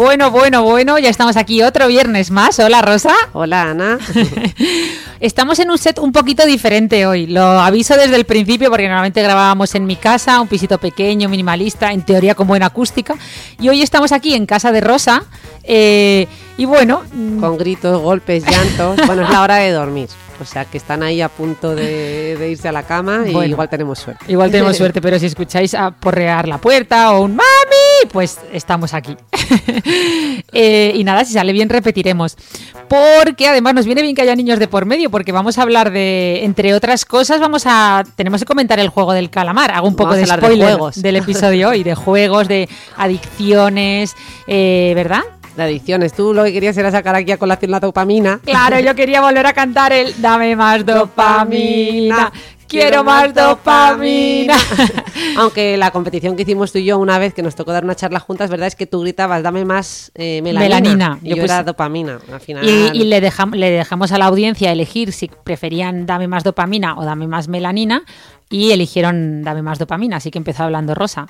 Bueno, bueno, bueno, ya estamos aquí otro viernes más. Hola, Rosa. Hola Ana, Estamos en un set un poquito diferente hoy. Lo aviso desde el principio porque normalmente grabábamos en mi casa, un pisito pequeño, minimalista, en teoría con buena acústica. Y hoy estamos aquí en casa de Rosa. eh, y bueno, mm, con gritos, golpes, llantos. Bueno, es la hora de dormir. O sea que están ahí a punto de, de irse a la cama y Bueno. igual tenemos suerte. Igual tenemos suerte, pero si escucháis a porrear la puerta o un mami, pues estamos aquí. Eh, y nada, si sale bien repetiremos. Porque además nos viene bien que haya niños de por medio, porque vamos a hablar de, entre otras cosas, vamos a, tenemos que comentar el juego del calamar. Hago un poco Vamos de spoiler juegos. del episodio hoy, de juegos, de adicciones, eh, ¿verdad? De adicciones. Tú lo que querías era sacar aquí a colación la dopamina. Claro, yo quería volver a cantar el Dame más dopamina. Quiero más dopamina. Aunque la competición que hicimos tú y yo una vez que nos tocó dar una charla juntas, ¿verdad? Es que tú gritabas, dame más eh, melanina. Melanina. Y Yo yo, pues- era dopamina. Al final. Y, y le, dejam- le dejamos a la audiencia elegir si preferían dame más dopamina o dame más melanina y eligieron dame más dopamina, así que empezó hablando Rosa.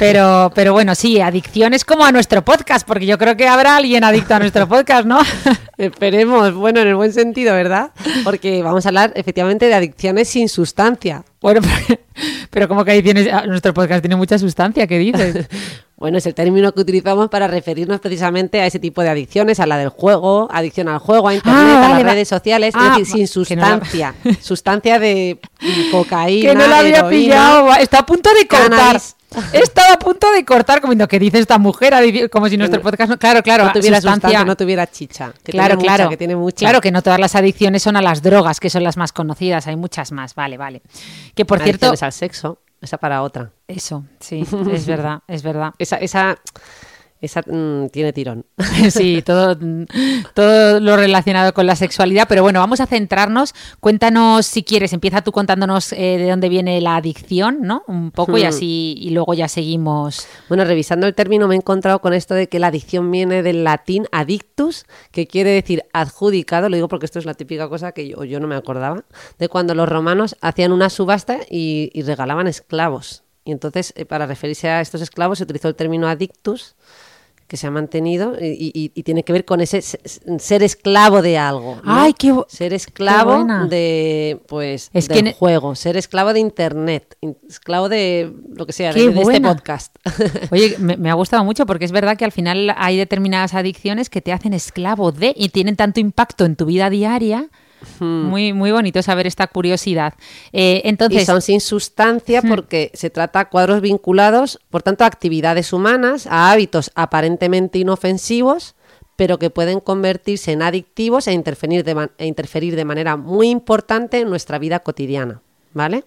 Pero, pero bueno, sí, adicciones como a nuestro podcast, porque yo creo que habrá alguien adicto a nuestro podcast, ¿no? Esperemos, bueno, en el buen sentido, ¿verdad? Porque vamos a hablar efectivamente de adicciones sin sustancia. Bueno, pero, pero como que adicciones, ah, nuestro podcast tiene mucha sustancia, ¿qué dices? Bueno, es el término que utilizamos para referirnos precisamente a ese tipo de adicciones, a la del juego, adicción al juego, a internet, Ah, a las va- redes sociales, Ah, es decir, sin no la- sustancia. Sustancia de cocaína. que no la había heroína. pillado, está a punto de cortar. cannabis. Estaba a punto de cortar, como diciendo, ¿qué dice esta mujer? Como si nuestro podcast no... Claro, claro, No tuviera sustancia- sustancia, no tuviera chicha. Que claro, mucha, claro. que tiene mucha. Claro que no todas las adicciones son a las drogas, que son las más conocidas, hay muchas más. Vale, vale. Que por cierto, Adicciones al sexo, esa para otra. eso, sí, es verdad, es verdad. Esa, esa, esa mm, tiene tirón. Sí, todo, todo lo relacionado con la sexualidad, pero bueno, vamos a centrarnos. Cuéntanos si quieres, empieza tú contándonos eh, de dónde viene la adicción, ¿no? Un poco y Hmm. así, y luego ya seguimos. Bueno, revisando el término me he encontrado con esto de que la adicción viene del latín adictus, que quiere decir adjudicado, lo digo porque esto es la típica cosa que yo, yo no me acordaba, de cuando los romanos hacían una subasta y, y regalaban esclavos. Y entonces, eh, para referirse a estos esclavos, se utilizó el término adictus, que se ha mantenido y, y- y tiene que ver con ese se- ser esclavo de algo. ¿no? Ay, qué Ser esclavo de, pues, Es del que ne- juego, ser esclavo de internet, in- esclavo de lo que sea, de, de este podcast. Oye, me, me ha gustado mucho porque es verdad que al final hay determinadas adicciones que te hacen esclavo de y tienen tanto impacto en tu vida diaria. Muy, muy bonito saber esta curiosidad. Eh, entonces, Hmm. y son sin sustancia porque se trata a cuadros vinculados, por tanto, a actividades humanas, a hábitos aparentemente inofensivos, pero que pueden convertirse en adictivos e interferir de, e interferir de manera muy importante en nuestra vida cotidiana, ¿vale?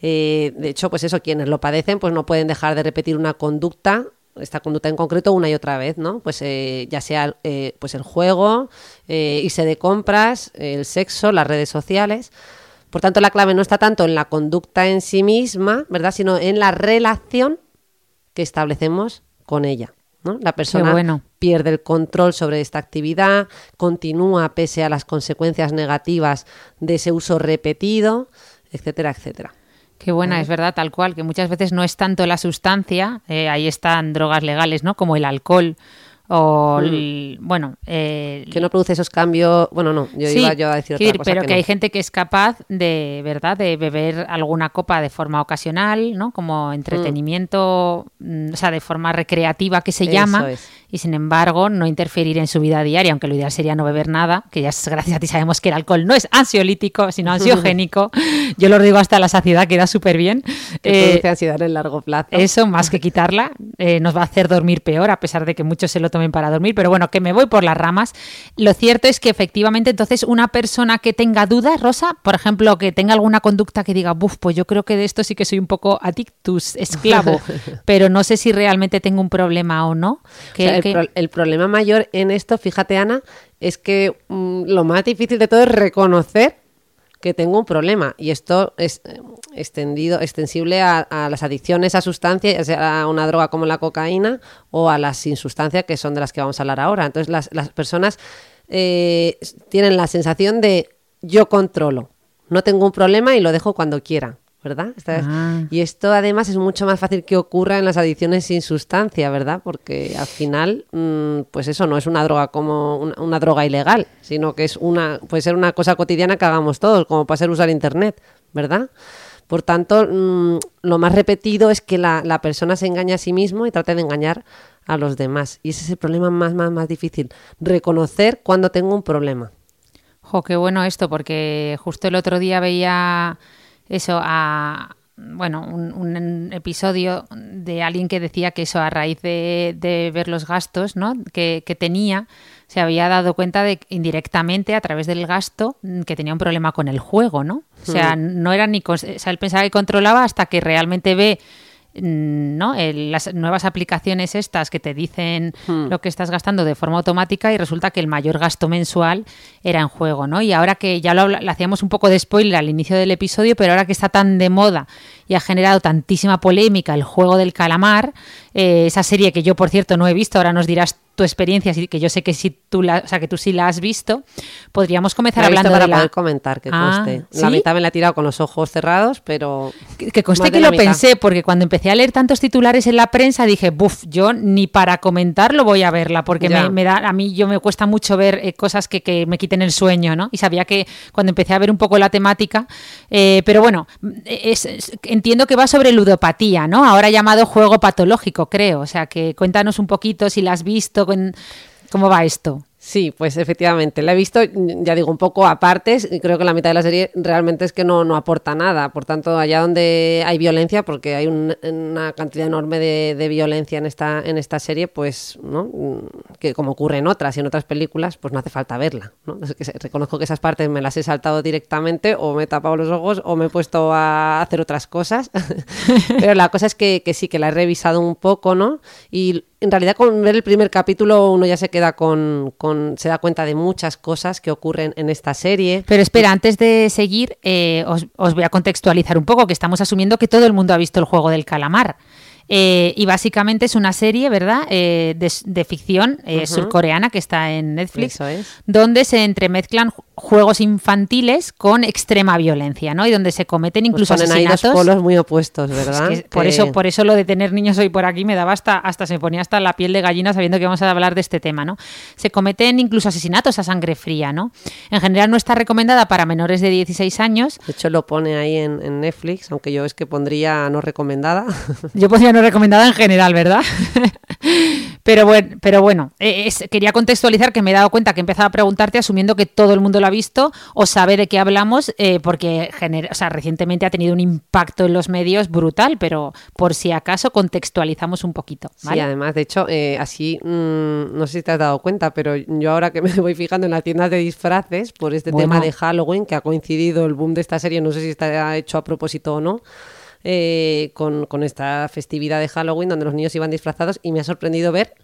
Eh, de hecho, pues eso, quienes lo padecen, pues no pueden dejar de repetir una conducta, esta conducta en concreto, una y otra vez, ¿no? Pues eh, ya sea eh, pues el juego, eh, irse de compras, el sexo, las redes sociales. Por tanto, la clave no está tanto en la conducta en sí misma, ¿verdad? Sino en la relación que establecemos con ella. ¿no? La persona bueno. pierde el control sobre esta actividad, continúa pese a las consecuencias negativas de ese uso repetido, etcétera, etcétera. Qué buena, es verdad, tal cual, que muchas veces no es tanto la sustancia, eh, ahí están drogas legales, ¿no? Como el alcohol o, el- bueno... eh, Que no produce esos cambios. Bueno, no, yo sí, iba yo a decir otra quiero decir, cosa. pero que, no. hay gente que es capaz de, ¿verdad?, de beber alguna copa de forma ocasional, ¿no? Como entretenimiento, mm, o sea, de forma recreativa que se Eso llama, es. Y sin embargo no interferir en su vida diaria, aunque lo ideal sería no beber nada, que ya es, gracias a ti sabemos que el alcohol no es ansiolítico, sino ansiogénico. Yo lo digo hasta la saciedad, queda súper bien. Eh, ansiedad en largo plazo. Eso, más que quitarla, eh, nos va a hacer dormir peor, a pesar de que muchos se lo tomen para dormir, pero bueno, que me voy por las ramas. Lo cierto es que efectivamente entonces una persona que tenga dudas, Rosa, por ejemplo, que tenga alguna conducta que diga, buf, pues yo creo que de esto sí que soy un poco adictus, esclavo, pero no sé si realmente tengo un problema o no. Que, el, problema mayor en esto, fíjate Ana, es que mm, lo más difícil de todo es reconocer que tengo un problema y esto es eh, extendido, extensible a, las adicciones a sustancias, ya sea a una droga como la cocaína o a las sin sustancia que son de las que vamos a hablar ahora. Entonces las, las personas eh, tienen la sensación de yo controlo, no tengo un problema y lo dejo cuando quiera. ¿Verdad? Ah. Y esto además es mucho más fácil que ocurra en las adicciones sin sustancia, ¿verdad? Porque al final, mm, pues eso no es una droga como una, droga ilegal, sino que es una, puede ser una cosa cotidiana que hagamos todos, como puede ser usar internet, ¿verdad? Por tanto, mm, lo más repetido es que la, la, persona se engaña a sí mismo y trate de engañar a los demás. Y ese es el problema más, más, más difícil, reconocer cuando tengo un problema. Jo, qué bueno esto, porque justo el otro día veía eso a bueno, un, episodio de alguien que decía que eso a raíz de, ver los gastos ¿no? que, tenía, se había dado cuenta de indirectamente a través del gasto que tenía un problema con el juego, ¿no? O sea, no era ni... O sea, él pensaba que controlaba hasta que realmente ve ¿no? las nuevas aplicaciones estas que te dicen hmm. lo que estás gastando de forma automática y resulta que el mayor gasto mensual era en juego, ¿no? Y ahora que ya lo, hacíamos un poco de spoiler al inicio del episodio, pero ahora que está tan de moda y ha generado tantísima polémica el juego del calamar, eh, esa serie que yo por cierto no he visto, ahora nos dirás tu experiencia, que yo sé que si tú la, o sea, que tú sí la has visto, podríamos comenzar hablando para de poder comentar, que ah, La mitad me la he tirado con los ojos cerrados, pero... Que, conste que lo pensé, porque cuando empecé a leer tantos titulares en la prensa dije, buf, yo ni para comentarlo voy a verla, porque me, da, a mí yo me cuesta mucho ver eh, cosas que, me quiten el sueño, ¿no? Y sabía que cuando empecé a ver un poco la temática, eh, pero bueno, entiendo que va sobre ludopatía, ¿no? Ahora llamado juego patológico, creo, o sea, que cuéntanos un poquito si la has visto, ¿Cómo va esto? Sí, pues efectivamente, la he visto, ya digo, un poco aparte, creo que la mitad de la serie realmente es que no, no aporta nada. Por tanto, allá donde hay violencia, porque hay una cantidad enorme de, violencia en esta, en esta serie, pues, ¿no? Que como ocurre en otras y en otras películas, pues no hace falta verla. ¿no? reconozco que esas partes me las he saltado directamente, o me he tapado los ojos, o me he puesto a hacer otras cosas. Pero la cosa es que, que sí, que la he revisado un poco, ¿no? Y en realidad con ver el primer capítulo uno ya se queda con, se da cuenta de muchas cosas que ocurren en esta serie. Pero espera, antes de seguir, eh, os, os voy a contextualizar un poco, que estamos asumiendo que todo el mundo ha visto el juego del calamar. Eh, y básicamente es una serie, ¿verdad?, eh, de, ficción surcoreana que está en Netflix, donde se entremezclan juegos infantiles con extrema violencia, ¿no? Y donde se cometen pues incluso pues asesinatos. Hay dos polos muy opuestos, ¿verdad? Por eso, por eso lo de tener niños hoy por aquí me daba hasta, hasta se ponía hasta la piel de gallina sabiendo que vamos a hablar de este tema, ¿no? Se cometen incluso asesinatos a sangre fría, ¿no? En general no está recomendada para menores de 16 años. De hecho lo pone ahí en, en Netflix, aunque yo es que pondría no recomendada. Yo pondría recomendada en general, ¿verdad? pero bueno, pero bueno eh, quería contextualizar que me he dado cuenta que he empezado a preguntarte asumiendo que todo el mundo lo ha visto o sabe de qué hablamos, eh, porque o sea, recientemente ha tenido un impacto en los medios brutal, pero por si acaso contextualizamos un poquito. Sí, además, de hecho, eh, así, mm, no sé si te has dado cuenta, pero yo ahora que me voy fijando en las tiendas de disfraces por este tema de Halloween, que ha coincidido el boom de esta serie, no sé si está hecho a propósito o no, eh, con, con, esta festividad de Halloween donde los niños iban disfrazados y me ha sorprendido ver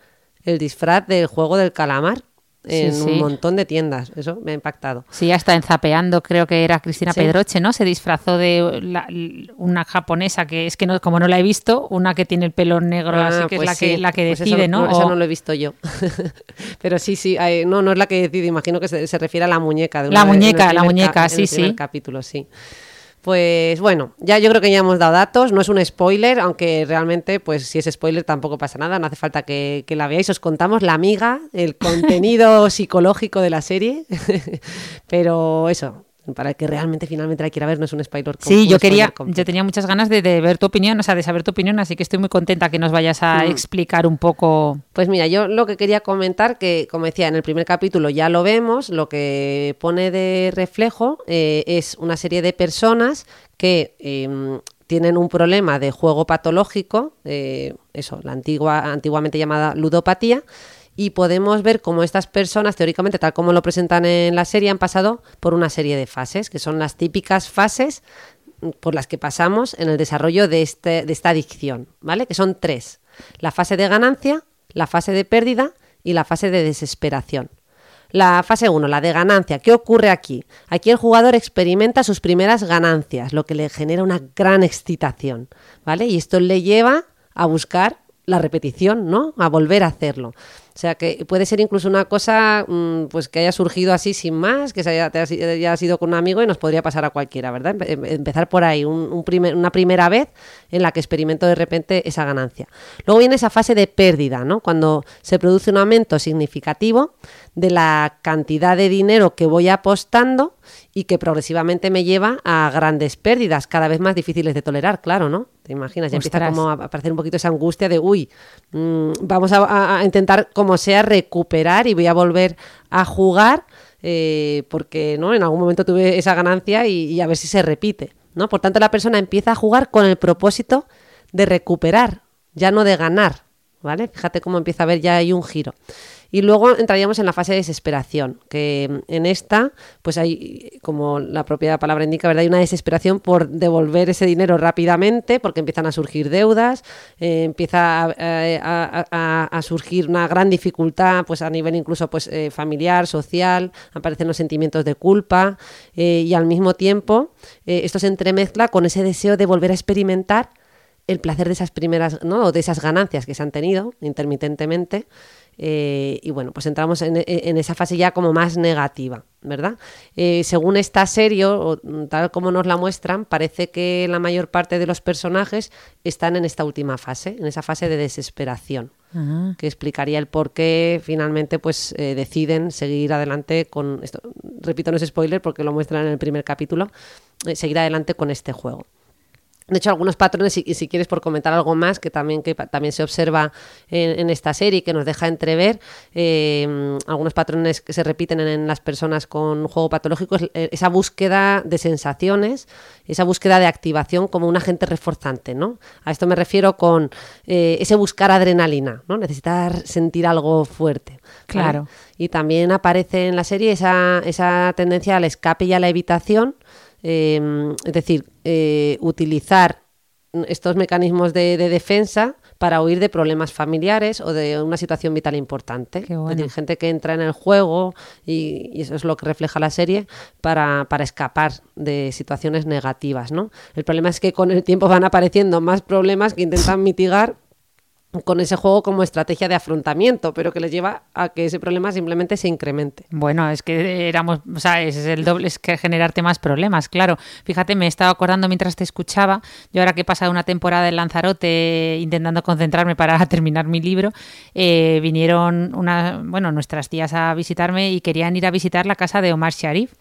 el disfraz del juego del calamar en un montón de tiendas. Eso me ha impactado. Sí, hasta en Zapeando, creo que era Cristina Pedroche, ¿no? Se disfrazó de una japonesa que es que no, como no la he visto, una que tiene el pelo negro, así que es pues la que, la que pues decide, ¿no? Eso no lo he visto yo. Pero sí, sí, no, no es la que decide, imagino que se, refiere a la muñeca. De la muñeca, la muñeca, sí, sí. capítulo, sí. Pues bueno, ya yo creo que ya hemos dado datos, no es un spoiler, aunque realmente, pues si es spoiler tampoco pasa nada, no hace falta que, la veáis, os contamos la amiga, el contenido psicológico de la serie, pero eso, para el que realmente finalmente la quiera ver, no es un spoiler. con- Sí, yo quería, yo tenía muchas ganas de, de ver tu opinión, o sea, de saber tu opinión, así que estoy muy contenta que nos vayas a Mm. explicar un poco. Pues mira, yo lo que quería comentar, que como decía, en el primer capítulo ya lo vemos, lo que pone de reflejo eh, es una serie de personas que em, tienen un problema de juego patológico, eh, eso, la antigua, antiguamente llamada ludopatía, y podemos ver cómo estas personas, teóricamente, tal como lo presentan en la serie, han pasado por una serie de fases, que son las típicas fases por las que pasamos en el desarrollo de, este, de esta adicción, ¿vale? Que son tres. La fase de ganancia, la fase de pérdida y la fase de desesperación. La fase 1, la de ganancia. ¿Qué ocurre aquí? Aquí el jugador experimenta sus primeras ganancias, lo que le genera una gran excitación, ¿vale? Y esto le lleva a buscar la repetición, ¿no? A volver a hacerlo. O sea que puede ser incluso una cosa mm, pues que haya surgido así sin más, que se haya, te haya sido con un amigo y nos podría pasar a cualquiera, ¿verdad? Em- empezar por ahí, un primer- una primera vez en la que experimento de repente esa ganancia. Luego viene esa fase de pérdida, ¿no? Cuando se produce un aumento significativo de la cantidad de dinero que voy apostando y que progresivamente me lleva a grandes pérdidas, cada vez más difíciles de tolerar, claro, ¿no? Te imaginas, ya empieza como a aparecer un poquito esa angustia de, uy, mm, vamos a, intentar como sea recuperar y voy a volver a jugar eh, porque no en algún momento tuve esa ganancia y, y a ver si se repite. ¿no? Por tanto, la persona empieza a jugar con el propósito de recuperar, ya no de ganar. ¿Vale? Fíjate cómo empieza a haber ya hay un giro. Y luego entraríamos en la fase de desesperación, que en esta, pues hay, como la propia palabra indica, ¿verdad? Hay una desesperación por devolver ese dinero rápidamente, porque empiezan a surgir deudas, eh, empieza a, eh, a- surgir una gran dificultad, pues a nivel incluso pues eh, familiar, social, aparecen los sentimientos de culpa, y al mismo tiempo esto se entremezcla con ese deseo de volver a experimentar el placer de esas primeras, ¿no? De esas ganancias que se han tenido intermitentemente. Eh, y bueno, pues entramos en, en esa fase ya como más negativa, ¿verdad? Eh, según esta serie, o mm, tal como nos la muestran, parece que la mayor parte de los personajes están en esta última fase, en esa fase de desesperación que explicaría el por qué finalmente pues eh, deciden seguir adelante con esto. Repito, no es spoiler porque lo muestran en el primer capítulo, seguir adelante con este juego. De hecho, algunos patrones, y, y si quieres por comentar algo más, que también, que también se observa en, en esta serie que nos deja entrever, eh, algunos patrones que se repiten en, en las personas con juego patológico, es eh, esa búsqueda de sensaciones, esa búsqueda de activación como un agente reforzante, ¿no? A esto me refiero con eh, ese buscar adrenalina, ¿no? Necesitar sentir algo fuerte. ¿vale? Claro. Y también aparece en la serie esa, esa tendencia al escape y a la evitación, eh, es decir, eh, utilizar estos mecanismos de, de defensa para huir de problemas familiares o de una situación vital importante. Qué Es bueno. decir, gente que entra en el juego y, y eso es lo que refleja la serie para, para escapar de situaciones negativas. ¿no? El problema es que con el tiempo van apareciendo más problemas que intentan mitigar con ese juego como estrategia de afrontamiento, pero que les lleva a que ese problema simplemente se incremente. Bueno, es que éramos, o sea, es el doble, es que generarte más problemas, claro. Fíjate, me he estado acordando mientras te escuchaba, yo ahora que he pasado una temporada en Lanzarote intentando concentrarme para terminar mi libro, eh, vinieron una, bueno, nuestras tías a visitarme y querían ir a visitar la casa de Omar Sharif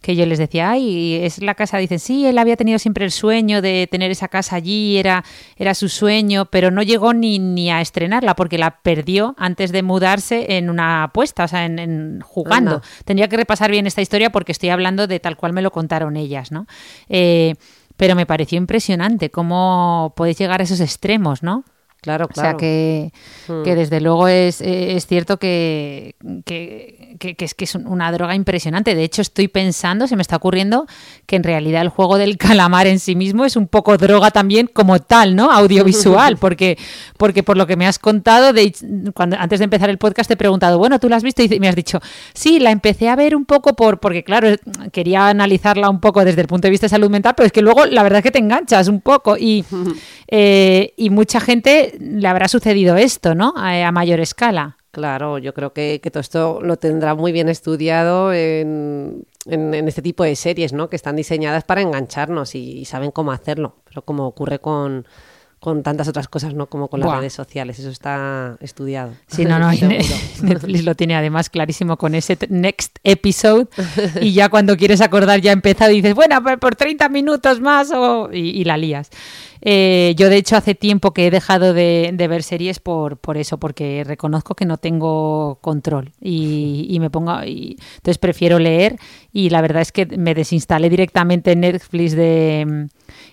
que yo les decía, ay, es la casa, dicen, sí, él había tenido siempre el sueño de tener esa casa allí, era, era su sueño, pero no llegó ni, ni a estrenarla porque la perdió antes de mudarse en una apuesta, o sea, en, en jugando. Anda. Tendría que repasar bien esta historia porque estoy hablando de tal cual me lo contaron ellas, ¿no? Eh, pero me pareció impresionante cómo podéis llegar a esos extremos, ¿no? Claro, O sea claro. que, Mm. que desde luego es, eh, es cierto que, que, que- es que es un- una droga impresionante. De hecho, estoy pensando, se me está ocurriendo, que en realidad el juego del calamar en sí mismo es un poco droga también como tal, ¿no? Audiovisual, porque, porque por lo que me has contado, de, cuando, antes de empezar el podcast te he preguntado, bueno, ¿tú la has visto? Y me has dicho, sí, la empecé a ver un poco por, porque claro, quería analizarla un poco desde el punto de vista de salud mental, pero es que luego la verdad es que te enganchas un poco y, eh, y mucha gente le habrá sucedido esto, ¿no? A, a mayor escala. Claro, yo creo que, que todo esto lo tendrá muy bien estudiado en, en- en este tipo de series, ¿no? Que están diseñadas para engancharnos y, y saben cómo hacerlo. Pero como ocurre con, con tantas otras cosas, ¿no? Como con las Buah. redes sociales. Eso está estudiado. Sí, no, no. Netflix lo tiene además clarísimo con ese next episode y ya cuando quieres acordar ya ha empezado y dices, bueno, por, por 30 minutos más o- y, y la lías. Eh, yo de hecho hace tiempo que he dejado de, ver series por, por eso, porque reconozco que no tengo control y, y me pongo, y, entonces prefiero leer y la verdad es que me desinstalé directamente Netflix de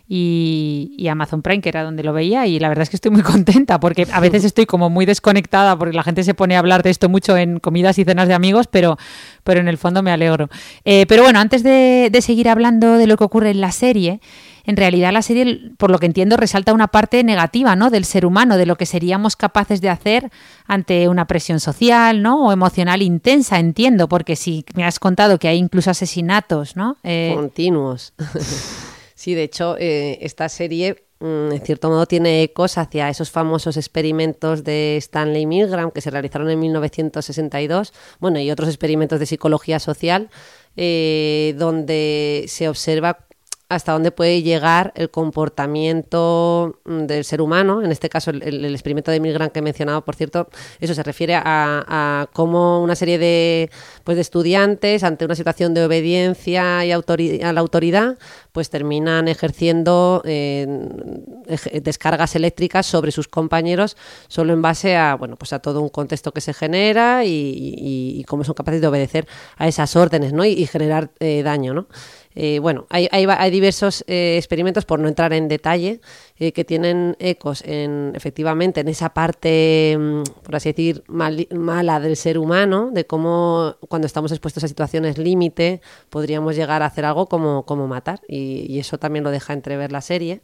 y, y Amazon Prime, que era donde lo veía, y la verdad es que estoy muy contenta, porque a veces estoy como muy desconectada, porque la gente se pone a hablar de esto mucho en comidas y cenas de amigos, pero, pero en el fondo me alegro. Eh, pero bueno, antes de, de seguir hablando de lo que ocurre en la serie, en realidad la serie, por lo que entiendo, resalta una parte negativa, ¿no? Del ser humano, de lo que seríamos capaces de hacer ante una presión social, ¿no? O emocional intensa, entiendo, porque si me has contado que hay incluso asesinatos, ¿no? Eh, Continuos. sí, de hecho, eh, esta serie, en cierto modo, tiene ecos hacia esos famosos experimentos de Stanley Milgram que se realizaron en 1962, bueno, y otros experimentos de psicología social, eh, donde se observa hasta dónde puede llegar el comportamiento mm, del ser humano, en este caso el, experimento de Milgram que he mencionado, por cierto, eso se refiere a, a cómo una serie de, pues, de estudiantes ante una situación de obediencia y a la autoridad, pues terminan ejerciendo ej- descargas eléctricas sobre sus compañeros solo en base a, bueno, pues a todo un contexto que se genera y, y- y cómo son capaces de obedecer a esas órdenes, ¿no? Y, y generar eh, daño, ¿no? Eh, bueno, hay, hay hay diversos eh, experimentos, por no entrar en detalle, eh, que tienen ecos en, efectivamente en esa parte, mm, por así decir, mali- mala del ser humano, de cómo cuando estamos expuestos a situaciones límite podríamos llegar a hacer algo como, como matar, y eso también lo deja entrever la serie.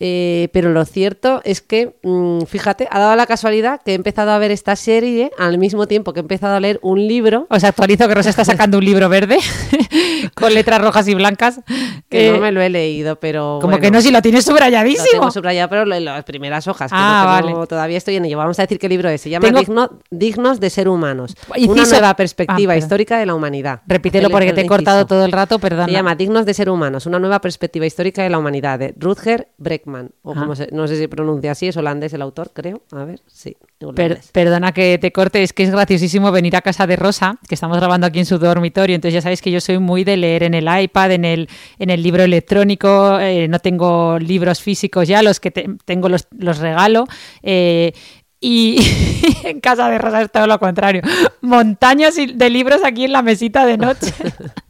Eh, pero lo cierto es que, mm, fíjate, ha dado la casualidad que he empezado a ver esta serie al mismo tiempo que he empezado a leer un libro Os actualizo que Rosa está sacando un libro verde con letras rojas y blancas. que Eh, no me lo he leído, pero como bueno. que no, si lo tienes Lo subrayadísimo. tengo subrayado, pero en las primeras hojas. que Ah, no tengo- vale. Todavía estoy en ello. Vamos a decir qué libro es. Se llama Tengo- Digno- Dignos de ser humanos. Inciso- Una nueva Ah, perspectiva perdón. histórica de la humanidad. Repítelo El- porque te he cortado todo el rato, perdona. Se llama Dignos de ser humanos, una nueva perspectiva histórica de la humanidad, de Rutger Bregman. O Ah. como se- no sé si pronuncia así, es holandés el autor, creo. A ver, sí. Per- perdona que te corte, es que es graciosísimo venir a casa de Rosa, que estamos grabando aquí en su dormitorio, entonces ya sabéis que yo soy muy de leer en el iPad, en el, en el libro electrónico, eh, no tengo libros físicos ya, los que te- tengo los, los regalo. eh, y en casa de Rosa es todo lo contrario. Montañas de libros aquí en la mesita de noche.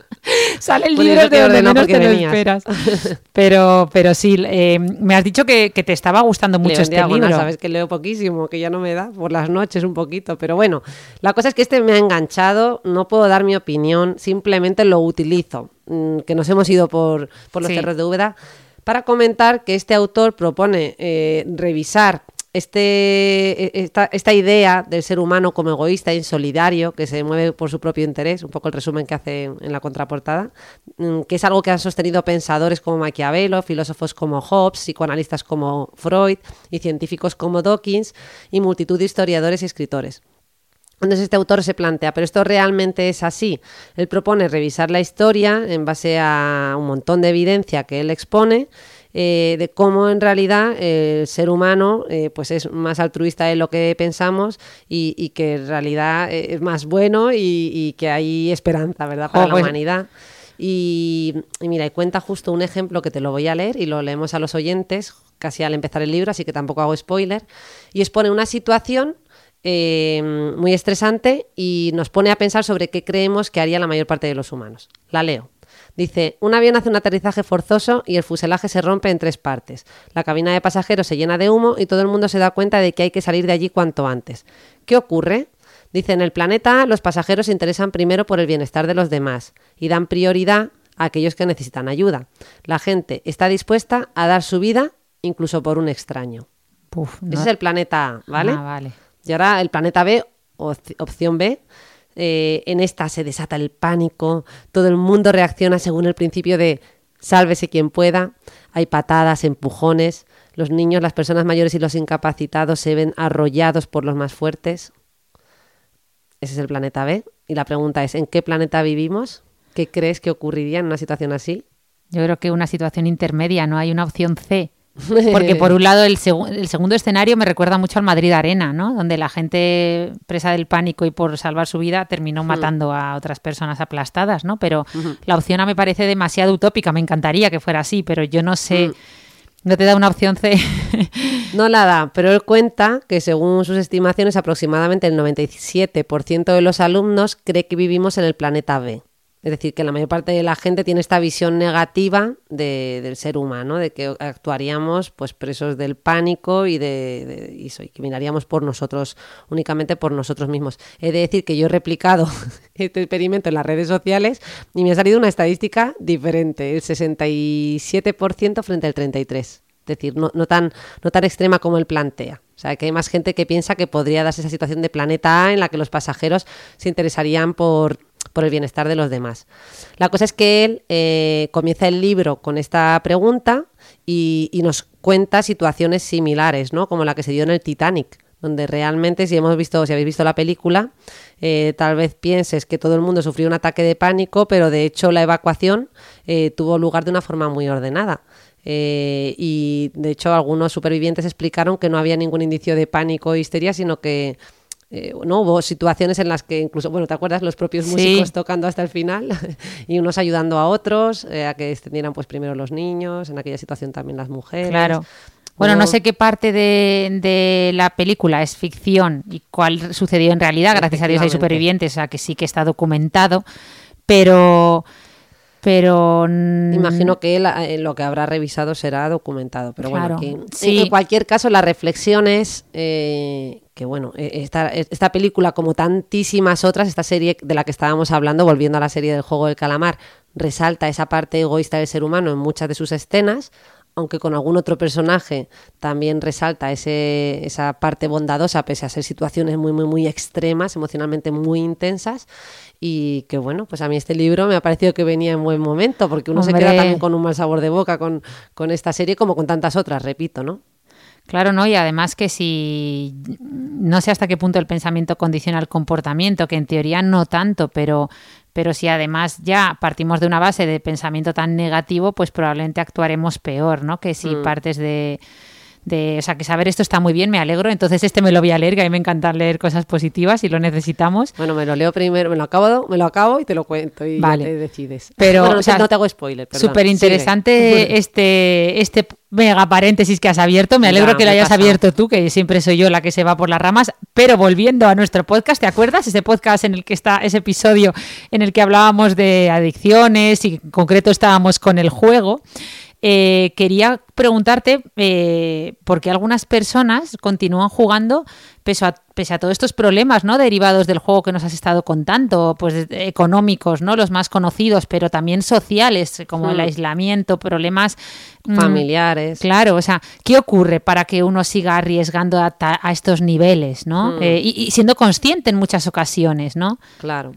Libros eso te de donde menos te lo esperas. Pero, pero sí, eh, me has dicho que, que te estaba gustando mucho Leo este diagonal, libro. Sabes que leo poquísimo, que ya no me da por las noches un poquito, pero bueno, la cosa es que este me ha enganchado, no puedo dar mi opinión, simplemente lo utilizo, mm, que nos hemos ido por, por los Sí. cerros de Úbeda, para comentar que este autor propone eh, revisar este, e- esta, idea del ser humano como egoísta insolidario, que se mueve por su propio interés, un poco el resumen que hace en, en la contraportada, mm, que es algo que han sostenido pensadores como Maquiavelo, filósofos como Hobbes, psicoanalistas como Freud y científicos como Dawkins y multitud de historiadores y escritores. Entonces este autor se plantea, ¿pero esto realmente es así? Él propone revisar la historia en base a un montón de evidencia que él expone eh, de cómo en realidad eh, el ser humano eh, pues es más altruista de lo que pensamos y, y que en realidad es más bueno y, y que hay esperanza, ¿verdad? Para Jo, la humanidad. Y, y mira, y cuenta justo un ejemplo que te lo voy a leer y lo leemos a los oyentes casi al empezar el libro, así que tampoco hago spoiler. Y expone una situación eh, muy estresante y nos pone a pensar sobre qué creemos que haría la mayor parte de los humanos. La leo. Dice, un avión hace un aterrizaje forzoso y el fuselaje se rompe en tres partes. La cabina de pasajeros se llena de humo y todo el mundo se da cuenta de que hay que salir de allí cuanto antes. ¿Qué ocurre? Dice, en el planeta A, los pasajeros se interesan primero por el bienestar de los demás y dan prioridad a aquellos que necesitan ayuda. La gente está dispuesta a dar su vida incluso por un extraño. Puf, Ese es el planeta A, ¿vale? Ah, vale. Y ahora el planeta B, op- opción B, eh, en esta se desata el pánico, todo el mundo reacciona según el principio de sálvese quien pueda, hay patadas, empujones, los niños, las personas mayores y los incapacitados se ven arrollados por los más fuertes. Ese es el planeta B. Y la pregunta es, ¿en qué planeta vivimos? ¿Qué crees que ocurriría en una situación así? Yo creo que una situación intermedia, no hay una opción C. Porque por un lado el, el, segundo escenario me recuerda mucho al Madrid Arena, ¿no? Donde la gente presa del pánico y por salvar su vida terminó hmm. matando a otras personas aplastadas, ¿no? Pero la opción A me parece demasiado utópica, me encantaría que fuera así, pero yo no sé... Hmm. No te da una opción C. no la da, pero él cuenta que según sus estimaciones aproximadamente el 97% de los alumnos cree que vivimos en el planeta B. Es decir, que la mayor parte de la gente tiene esta visión negativa del ser humano, de que actuaríamos pues presos del pánico y de, y que miraríamos por nosotros, únicamente por nosotros mismos. He de decir que yo he replicado este experimento en las redes sociales y me ha salido una estadística diferente, el 67% frente al 33%. Es decir, no, no, tan, no tan extrema como él plantea. O sea, que hay más gente que piensa que podría darse esa situación de planeta A en la que los pasajeros se interesarían por por el bienestar de los demás. La cosa es que él eh, comienza el libro con esta pregunta y, nos cuenta situaciones similares, ¿no? Como la que se dio en el Titanic, donde realmente, si hemos visto, si habéis visto la película, eh, tal vez pienses que todo el mundo sufrió un ataque de pánico, pero de hecho la evacuación eh, tuvo lugar de una forma muy ordenada. y de hecho algunos supervivientes explicaron que no había ningún indicio de pánico o histeria, sino que eh, ¿no? Hubo situaciones en las que incluso, bueno, ¿te acuerdas? Los propios músicos tocando hasta el final y unos ayudando a otros eh, a que extendieran pues primero los niños, en aquella situación también las mujeres. Claro. Bueno, no sé qué parte de, la película es ficción y cuál sucedió en realidad. Gracias a Dios hay supervivientes, o sea que sí que está documentado, pero pero imagino que eh, lo que habrá revisado será documentado pero bueno en cualquier caso la reflexión es que bueno, e, esta, esta película, como tantísimas otras, esta serie de la que estábamos hablando, volviendo a la serie del juego del calamar, resalta esa parte egoísta del ser humano en muchas de sus escenas, aunque con algún otro personaje también resalta ese, esa parte bondadosa, pese a ser situaciones muy, muy, muy extremas, emocionalmente muy intensas. Y que bueno, pues a mí este libro me ha parecido que venía en buen momento, porque uno se queda también con un mal sabor de boca con, con esta serie, como con tantas otras, repito, ¿no? Claro, ¿no? Y además que si no sé hasta qué punto el pensamiento condiciona el comportamiento, que en teoría no tanto, pero, pero si además ya partimos de una base de pensamiento tan negativo, pues probablemente actuaremos peor, ¿no? Que si mm. partes de de, o sea, que saber esto está muy bien, me alegro, entonces este me lo voy a leer, que a mí me encanta leer cosas positivas y lo necesitamos. Bueno, me lo leo primero, me lo acabo, me lo acabo y te lo cuento y vale. te decides. Pero no, te hago spoiler, Súper interesante este, este mega paréntesis que has abierto, me alegro que lo hayas abierto tú, que siempre soy yo la que se va por las ramas, pero volviendo a nuestro podcast, ¿te acuerdas? Ese podcast en el que está, ese episodio en el que hablábamos de adicciones y en concreto estábamos con el juego. Eh, quería preguntarte eh, por qué algunas personas continúan jugando pese a, pese a todos estos problemas ¿no? derivados del juego que nos has estado contando, pues económicos, ¿no? los más conocidos, pero también sociales, como el hmm. aislamiento, problemas mm, familiares. claro, o sea, ¿qué ocurre para que uno siga arriesgando a, estos niveles, ¿no? Hmm. Eh, y, y, siendo consciente en muchas ocasiones, ¿no? Claro.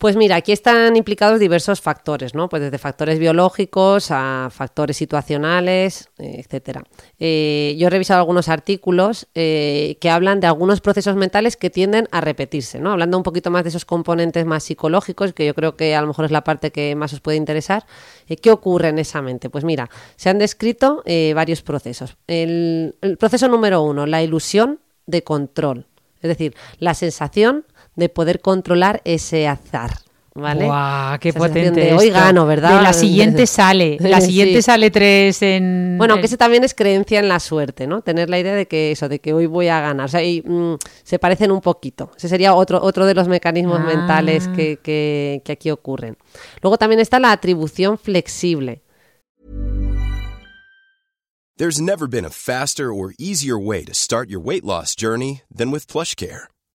Pues mira, aquí están implicados diversos factores, ¿no? Pues desde factores biológicos a factores situacionales, etcétera. Eh, yo he revisado algunos artículos eh, que hablan de algunos procesos mentales que tienden a repetirse, ¿no? Hablando un poquito más de esos componentes más psicológicos, que yo creo que a lo mejor es la parte que más os puede interesar. Eh, ¿Qué ocurre en esa mente? Pues mira, se han descrito varios procesos. el proceso número uno, la ilusión de control. Es decir, la sensación de poder controlar ese azar. ¿Vale? ¡Guau! ¡Qué potente! hoy gano, ¿verdad? De la siguiente sale. La siguiente sale tres en. Bueno, aunque ese también es creencia en la suerte, ¿no? Tener la idea de que eso, de que hoy voy a ganar. O sea, y, mm, se parecen un poquito. Ese sería otro, otro de los mecanismos mentales ah. que, que, que aquí ocurren. Luego también está la atribución flexible. There's never been a faster or easier way to start your weight loss journey than with PlushCare.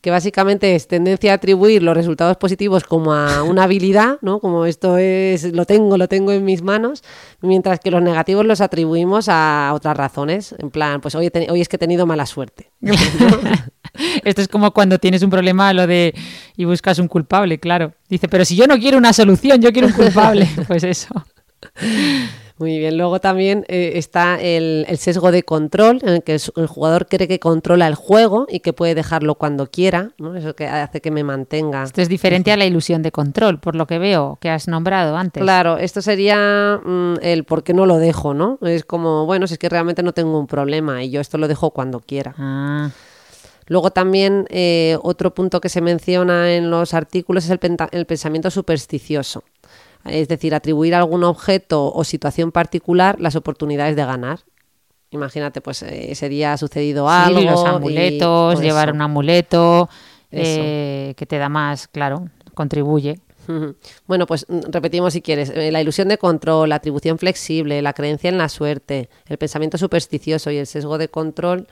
Que básicamente es tendencia a atribuir los resultados positivos como a una habilidad, ¿no? Como esto es, lo tengo, lo tengo en mis manos, mientras que los negativos los atribuimos a otras razones, en plan, pues hoy, hoy es que he tenido mala suerte. Esto es como cuando tienes un problema, lo de y buscas un culpable, claro. Dice, pero si yo no quiero una solución, yo quiero un culpable. Pues eso. Muy bien, luego también eh, está el, el sesgo de control, en el que el, jugador cree que controla el juego y que puede dejarlo cuando quiera, ¿no? Eso que hace que me mantenga. Esto es diferente a la ilusión de control, por lo que veo que has nombrado antes. Claro, esto sería mm, el por qué no lo dejo, ¿no? Es como, bueno, si es que realmente no tengo un problema y yo esto lo dejo cuando quiera. Ah, Luego también eh, otro punto que se menciona en los artículos es el, el pensamiento supersticioso. Es decir, atribuir a algún objeto o situación particular las oportunidades de ganar. Imagínate, pues eh, ese día ha sucedido sí, algo. los amuletos, pues llevar eso. un amuleto, eh, que te da más, claro, contribuye. Bueno, pues mm, repetimos si quieres. Eh, La ilusión de control, la atribución flexible, la creencia en la suerte, el pensamiento supersticioso y el sesgo de control,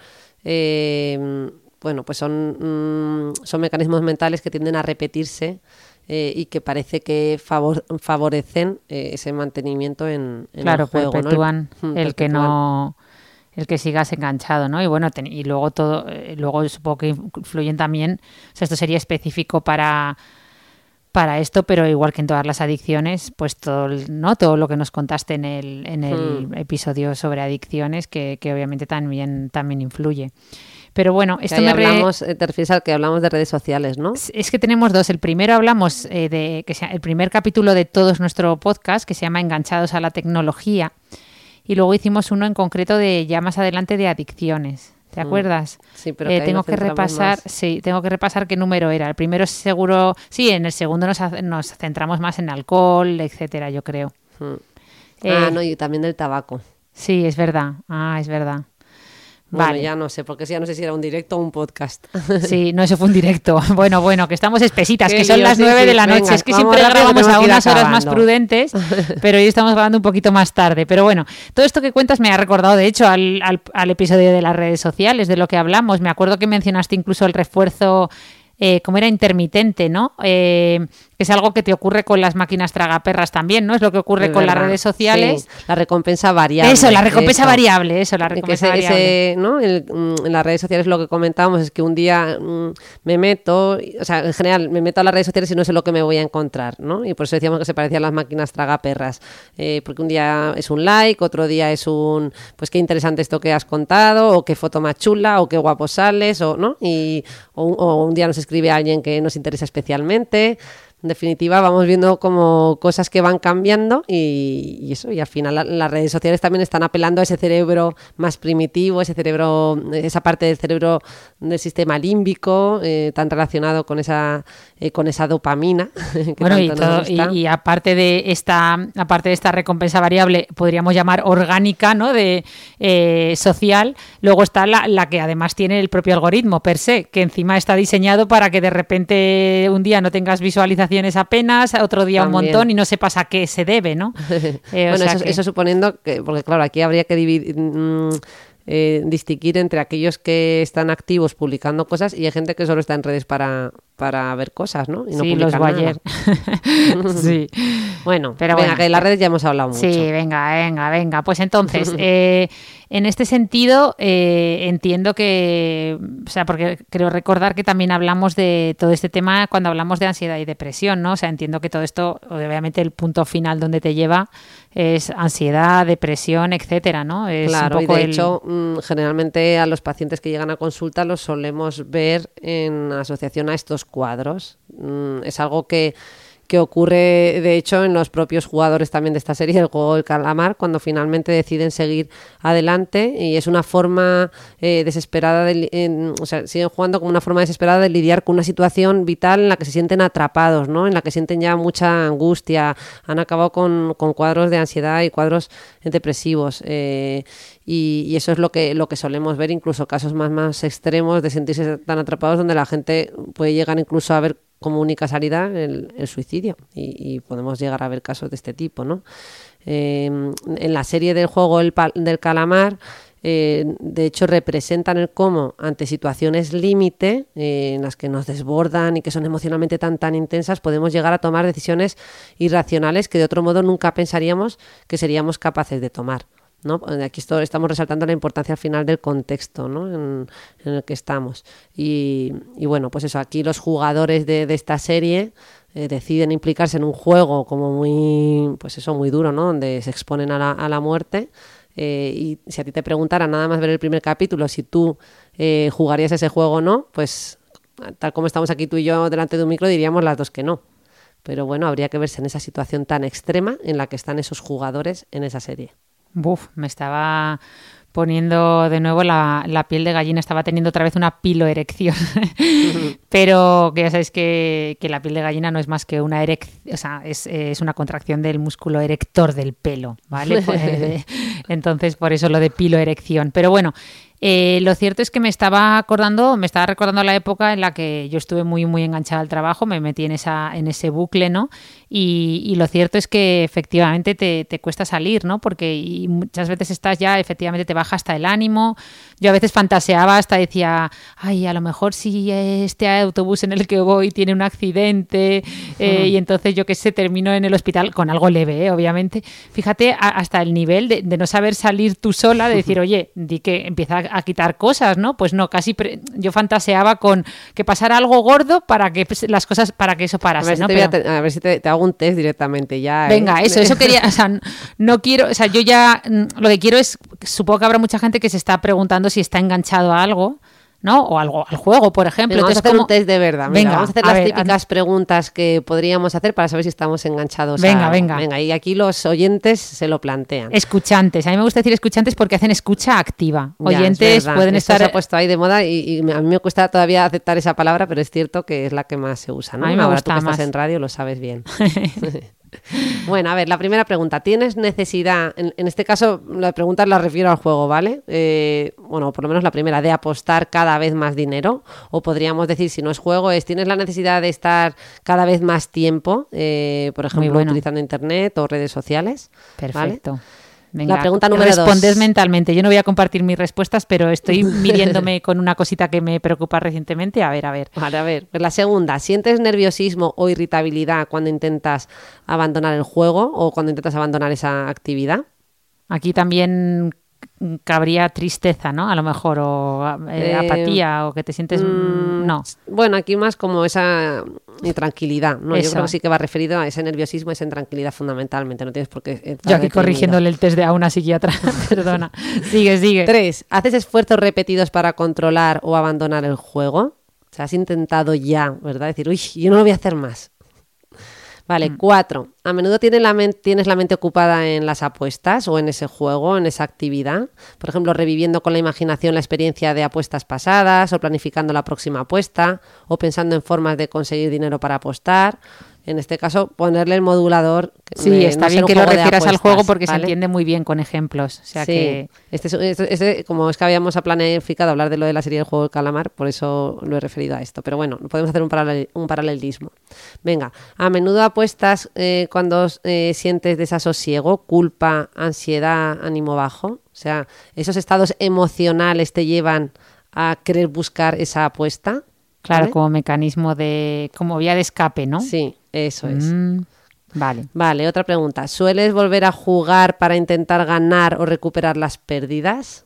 eh, bueno, pues son, mm, son mecanismos mentales que tienden a repetirse eh, y que parece que favor- favorecen eh, ese mantenimiento en, en claro, el juego. ¿no? perpetúan Mm, el que perpetúan. no el que sigas enganchado, ¿no? Y bueno, ten- y luego todo, eh, luego supongo que influyen también, o sea, esto sería específico para para esto, pero igual que en todas las adicciones, pues todo, ¿no? todo lo que nos contaste en el, en el Hmm. episodio sobre adicciones, que, que obviamente también, también influye. Pero bueno, Que esto me re- hablamos, eh, te refieres al que hablamos de redes sociales, ¿no? es que tenemos dos. El primero hablamos eh, de que sea el primer capítulo de todos nuestro podcast, que se llama Enganchados a la tecnología. Y luego hicimos uno en concreto de ya más adelante de adicciones. ¿Te acuerdas? Sí, pero Eh, que ahí tengo que repasar, más. sí, tengo que repasar qué número era. El primero seguro, sí, en el segundo nos, nos centramos más en alcohol, etcétera, yo creo. Mm. Eh, ah, no, y también del tabaco. Sí, es verdad. Ah, es verdad. Bueno, Vale. ya no sé, porque ya no sé si era un directo o un podcast. Sí, no, eso fue un directo. Bueno, bueno, que estamos espesitas, que son las nueve sí. de la noche. Venga, es que siempre grabamos a unas horas más prudentes, pero hoy estamos grabando un poquito más tarde. Pero bueno, todo esto que cuentas me ha recordado, de hecho, al, al- al episodio de las redes sociales, de lo que hablamos. Me acuerdo que mencionaste incluso el refuerzo. Eh, como era intermitente, ¿no? Eh, es algo que te ocurre con las máquinas tragaperras también, ¿no? Es lo que ocurre Es con las redes sociales. Sí, la recompensa variable. Eso, la recompensa eso. variable, eso, la recompensa ese- variable. ese, ¿no? El- mm, en las redes sociales lo que comentábamos es que un día mm, me meto, o sea, en general me meto a las redes sociales y no sé lo que me voy a encontrar, ¿no? Y por eso decíamos que se parecían las máquinas tragaperras, eh, porque un día es un like, otro día es un, pues qué interesante esto que has contado, o qué foto más chula, o qué guapo sales, o, ¿no? Y, o, un- o un día nos escribe alguien que nos interesa especialmente. En definitiva, vamos viendo como cosas que van cambiando y, y eso, y al final la- las redes sociales también están apelando a ese cerebro más primitivo, ese cerebro, esa parte del cerebro del sistema límbico, eh, tan relacionado con esa, eh, con esa dopamina. que Bueno, y, tanto nos todo- y- gusta. y aparte de esta, aparte de esta recompensa variable, podríamos llamar orgánica, ¿no? De eh, social. Luego está la, la que además tiene el propio algoritmo per se, que encima está diseñado para que de repente un día no tengas visualizaciones apenas, otro día un montón y no sepas a qué se debe, ¿no? Eh, o bueno, sea eso, que- eso suponiendo que, porque claro, aquí habría que dividir, mm, eh, distinguir entre aquellos que están activos publicando cosas y hay gente que solo está en redes para, para ver cosas, ¿no? Y no sí, los. Bayer. sí. Bueno, Pero venga, bueno, que de las redes ya hemos hablado mucho. Sí, venga, venga, venga. Pues entonces, eh, en este sentido, eh, entiendo que, o sea, porque creo recordar que también hablamos de todo este tema cuando hablamos de ansiedad y depresión, ¿no? O sea, entiendo que todo esto, obviamente, el punto final donde te lleva es ansiedad, depresión, etcétera, ¿no? Es un Claro, y poco de el- hecho, mm, generalmente a los pacientes que llegan a consulta los solemos ver en asociación a estos cuadros. Mm, es algo que, que ocurre de hecho en los propios jugadores también de esta serie, el juego del calamar, cuando finalmente deciden seguir adelante y es una forma eh, desesperada, de, en, o sea, siguen jugando como una forma desesperada de lidiar con una situación vital en la que se sienten atrapados, ¿no? en la que sienten ya mucha angustia, han acabado con, con cuadros de ansiedad y cuadros depresivos. Eh, y, y, eso es lo que, lo que solemos ver, incluso casos más, más extremos de sentirse tan atrapados donde la gente puede llegar incluso a ver como única salida el, el suicidio y, podemos llegar a ver casos de este tipo. ¿no? Eh, en la serie del juego el del calamar eh, de hecho representan el cómo ante situaciones límite eh, en las que nos desbordan y que son emocionalmente tan tan intensas podemos llegar a tomar decisiones irracionales que de otro modo nunca pensaríamos que seríamos capaces de tomar. Aquí esto, estamos resaltando la importancia al final del contexto en, el que estamos. Y, bueno, pues eso, aquí los jugadores de, esta serie eh, deciden implicarse en un juego como muy, pues eso, muy duro, ¿no? Donde se exponen a la, a la muerte. Eh, y si a ti te preguntara nada más ver el primer capítulo si tú eh, jugarías ese juego o no, pues tal como estamos aquí tú y yo delante de un micro diríamos las dos que no. Pero bueno, habría que verse en esa situación tan extrema en la que están esos jugadores en esa serie. Buf, me estaba poniendo de nuevo la, la, piel de gallina, estaba teniendo otra vez una piloerección. Pero que ya sabéis que, que, la piel de gallina no es más que una erección, o sea, es, es, una contracción del músculo erector del pelo, ¿vale? Pues, entonces, por eso lo de piloerección. Pero bueno, eh, lo cierto es que me estaba acordando, me estaba recordando la época en la que yo estuve muy, muy enganchada al trabajo, me metí en, esa, en ese bucle, ¿no? Y, y lo cierto es que efectivamente te, te, cuesta salir, ¿no? Porque y muchas veces estás ya, efectivamente te baja hasta el ánimo. Yo a veces fantaseaba, hasta decía, ay, a lo mejor si este autobús en el que voy tiene un accidente eh, y entonces yo qué sé, termino en el hospital con algo leve, ¿eh? obviamente. Fíjate, a, hasta el nivel de, de, no saber salir tú sola, de decir, oye, di que empieza a quitar cosas, ¿no? Pues no, casi yo fantaseaba con que pasara algo gordo para que las cosas, para que eso parase, a ver si ¿no? Te, Pero... a, a ver si te, te, hago un test directamente ya. Venga, ¿eh? eso, eso quería, o sea, no quiero, o sea, yo ya lo que quiero es, supongo que habrá mucha gente que se está preguntando si está enganchado a algo. ¿No? O algo, al juego, por ejemplo. Venga, Entonces, vamos a hacer un test de verdad. Mira, Venga, vamos a hacer a las ver, típicas a... preguntas que podríamos hacer para saber si estamos enganchados. Venga, a... venga. Venga, y aquí los oyentes se lo plantean. Escuchantes. A mí me gusta decir escuchantes porque hacen escucha activa. Ya, oyentes pueden Esto estar. se ha puesto ahí de moda y, y, a mí me cuesta todavía aceptar esa palabra, pero es cierto que es la que más se usa. ¿no? A mí me Ahora gusta tú que más. estás en radio lo sabes bien. Bueno, a ver, la primera pregunta. ¿Tienes necesidad, en, en este caso la pregunta la refiero al juego, ¿vale? Eh, bueno, por lo menos la primera, de apostar cada vez más dinero. O podríamos decir, si no es juego, es ¿tienes la necesidad de estar cada vez más tiempo, eh, por ejemplo, bueno. utilizando internet o redes sociales? Perfecto. ¿vale? Venga, la pregunta número respondes dos. mentalmente. Yo no voy a compartir mis respuestas, pero estoy midiéndome con una cosita que me preocupa recientemente. A ver, a ver. Vale, a ver. Pues la segunda, ¿sientes nerviosismo o irritabilidad cuando intentas abandonar el juego o cuando intentas abandonar esa actividad? Aquí también cabría tristeza, ¿no? A lo mejor, o eh, eh, apatía, o que te sientes... Mmm, no. Bueno, aquí más como esa intranquilidad, ¿no? Eso. Yo creo que sí que va referido a ese nerviosismo, esa intranquilidad fundamentalmente, no tienes por qué... Yo aquí corrigiéndole el test de a una psiquiatra, perdona. sigue, sigue. Tres, ¿haces esfuerzos repetidos para controlar o abandonar el juego? O sea, has intentado ya, ¿verdad? Decir, uy, yo no lo voy a hacer más. Vale, mm. cuatro. A menudo tienes la, tienes la mente ocupada en las apuestas o en ese juego, en esa actividad. Por ejemplo, reviviendo con la imaginación la experiencia de apuestas pasadas o planificando la próxima apuesta o pensando en formas de conseguir dinero para apostar. En este caso, ponerle el modulador. Sí, de, está no bien que lo refieras apuestas, al juego porque ¿vale? se entiende muy bien con ejemplos. O sea sí. que... Este, este, este, como es que habíamos planificado hablar de lo de la serie del juego del calamar, por eso lo he referido a esto. Pero bueno, podemos hacer un, paralel, un paralelismo. Venga, a menudo apuestas eh, cuando eh, sientes desasosiego, culpa, ansiedad, ánimo bajo. O sea, esos estados emocionales te llevan a querer buscar esa apuesta. Claro, ¿vale? como mecanismo de. como vía de escape, ¿no? Sí, eso es. Mm, vale. Vale, otra pregunta. ¿Sueles volver a jugar para intentar ganar o recuperar las pérdidas?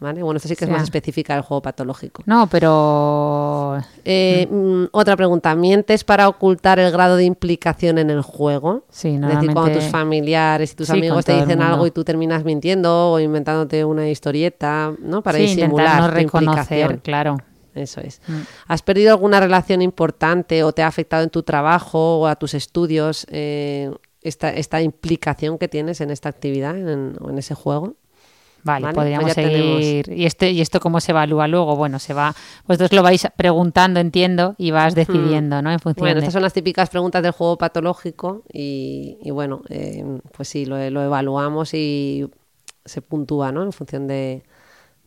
¿Vale? Bueno, esto sí que O sea, es más específica del juego patológico. No, pero. Eh, mm, otra pregunta. ¿Mientes para ocultar el grado de implicación en el juego? Sí, Es decir, normalmente. cuando tus familiares y tus Sí, amigos te dicen algo y tú terminas mintiendo o inventándote una historieta, ¿no? Para sí, disimular no tu reconocer, implicación. claro. Eso es. Mm. ¿Has perdido alguna relación importante o te ha afectado en tu trabajo o a tus estudios eh, esta, esta implicación que tienes en esta actividad, en, o en ese juego? Vale, Vale, podríamos pues tenemos. seguir. ¿Y, este, ¿Y esto cómo se evalúa luego? Bueno, se va. Vosotros lo vais preguntando, entiendo, y vas decidiendo, ¿no? En función Bueno, de. estas son las típicas preguntas del juego patológico y, y bueno, eh, pues sí, lo, lo evaluamos y se puntúa, ¿no? En función de,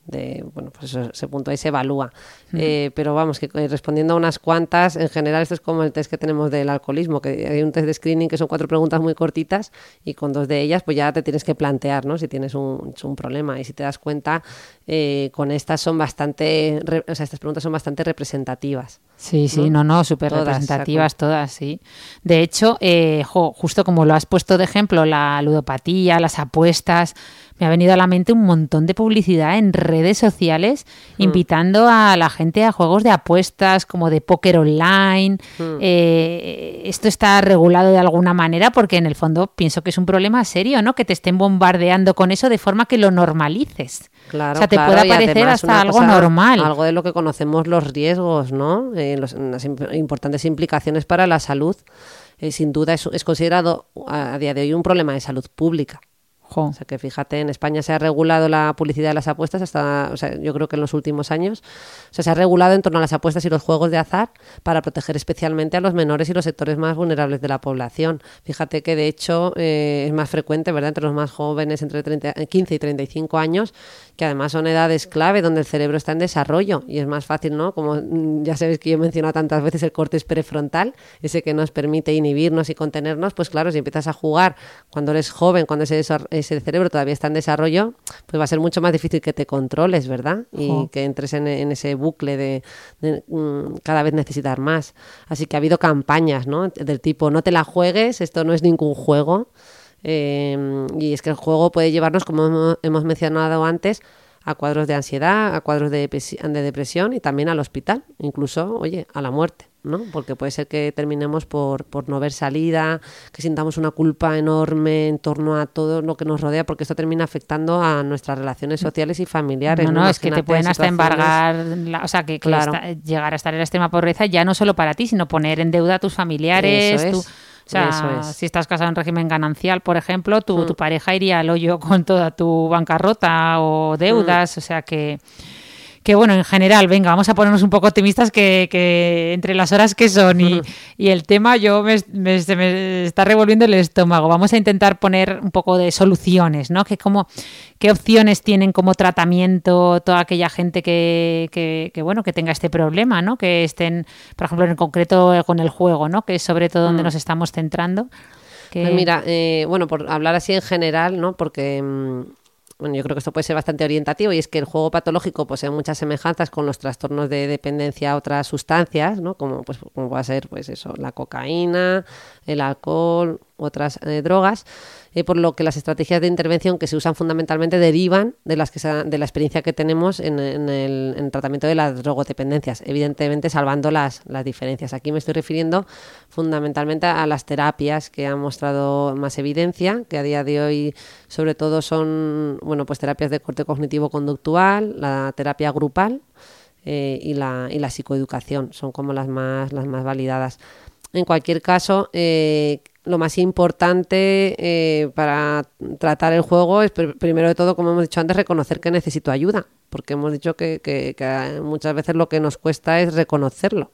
de, bueno, pues eso se puntúa y se evalúa. Eh, pero vamos, que eh, respondiendo a unas cuantas, en general esto es como el test que tenemos del alcoholismo, que hay un test de screening que son cuatro preguntas muy cortitas y con dos de ellas pues ya te tienes que plantear, ¿no? Si tienes un, un problema y si te das cuenta, eh, con estas son bastante, re- o sea, estas preguntas son bastante representativas. Sí, sí, no, no, súper Todas, representativas todas, sí. De hecho, eh, jo, justo como lo has puesto de ejemplo, la ludopatía, las apuestas, me ha venido a la mente un montón de publicidad en redes sociales Hmm. invitando a la gente a juegos de apuestas como de póker online. Hmm. Eh, esto está regulado de alguna manera porque en el fondo pienso que es un problema serio, ¿no? Que te estén bombardeando con eso de forma que lo normalices. Claro, o sea, te claro, y parecer hasta algo cosa- normal. Algo de lo que conocemos los riesgos, ¿no? Eh, los- las imp- importantes implicaciones para la salud. Eh, sin duda es, es considerado a, a día de hoy un problema de salud pública. Jo. O sea que fíjate, en España se ha regulado la publicidad de las apuestas hasta, o sea, yo creo que en los últimos años, o sea, se ha regulado en torno a las apuestas y los juegos de azar para proteger especialmente a los menores y los sectores más vulnerables de la población. Fíjate que de hecho eh, es más frecuente, ¿verdad?, entre los más jóvenes, entre 30 eh, 15 y 35 años, que además son edades clave donde el cerebro está en desarrollo y es más fácil, ¿no? Como mm, ya sabéis que yo he mencionado tantas veces el cortes prefrontal, ese que nos permite inhibirnos y contenernos, pues claro, si empiezas a jugar cuando eres joven, cuando ese, desar- ese cerebro todavía está en desarrollo, pues va a ser mucho más difícil que te controles, ¿verdad? Y que entres en, en ese bucle de, de, mm, cada vez necesitar más. Así que ha habido campañas, ¿no? Del tipo, no te la juegues, esto no es ningún juego. Eh, y es que el juego puede llevarnos, como hemo- hemos mencionado antes, a cuadros de ansiedad, a cuadros de, de depresión y también al hospital, incluso, oye, a la muerte, ¿no? Porque puede ser que terminemos por, por no ver salida, que sintamos una culpa enorme en torno a todo lo que nos rodea, porque esto termina afectando a nuestras relaciones sociales y familiares. No, no, es que te pueden hasta embargar, la- o sea, que, que Claro. esta- llegar a estar en la extrema pobreza ya no solo para ti, sino poner en deuda a tus familiares. Eso es, o sea, eso es. Mm. si estás casado en régimen ganancial, por ejemplo, tu, tu pareja iría al hoyo con toda tu bancarrota o Mm. deudas, o sea que... Que bueno, en general, venga, vamos a ponernos un poco optimistas que, que entre las horas que son y, y el tema yo me, me- se me está revolviendo el estómago. Vamos a intentar poner un poco de soluciones, ¿no? Que como, ¿Qué opciones tienen como tratamiento toda aquella gente que, que, que, bueno, que tenga este problema, ¿no? Que estén, por ejemplo, en concreto con el juego, ¿no? Que es sobre todo donde nos estamos centrando. Que- Pues mira, eh, bueno, por hablar así en general, ¿no? Porque mm, bueno, yo creo que esto puede ser bastante orientativo y es que el juego patológico posee muchas semejanzas con los trastornos de dependencia a otras sustancias, ¿no? Como pues como puede ser pues eso, la cocaína, el alcohol, otras eh, drogas, eh, por lo que las estrategias de intervención que se usan fundamentalmente derivan de las que se- de la experiencia que tenemos en, el tratamiento de las drogodependencias, evidentemente salvando las, las diferencias. Aquí me estoy refiriendo fundamentalmente a las terapias que han mostrado más evidencia, que a día de hoy sobre todo son bueno pues terapias de corte cognitivo-conductual, la terapia grupal eh, y, la, y la psicoeducación, son como las más, las más validadas. En cualquier caso, eh, lo más importante eh, para tratar el juego es, pr- primero de todo, como hemos dicho antes, reconocer que necesito ayuda, porque hemos dicho que, que- que muchas veces lo que nos cuesta es reconocerlo.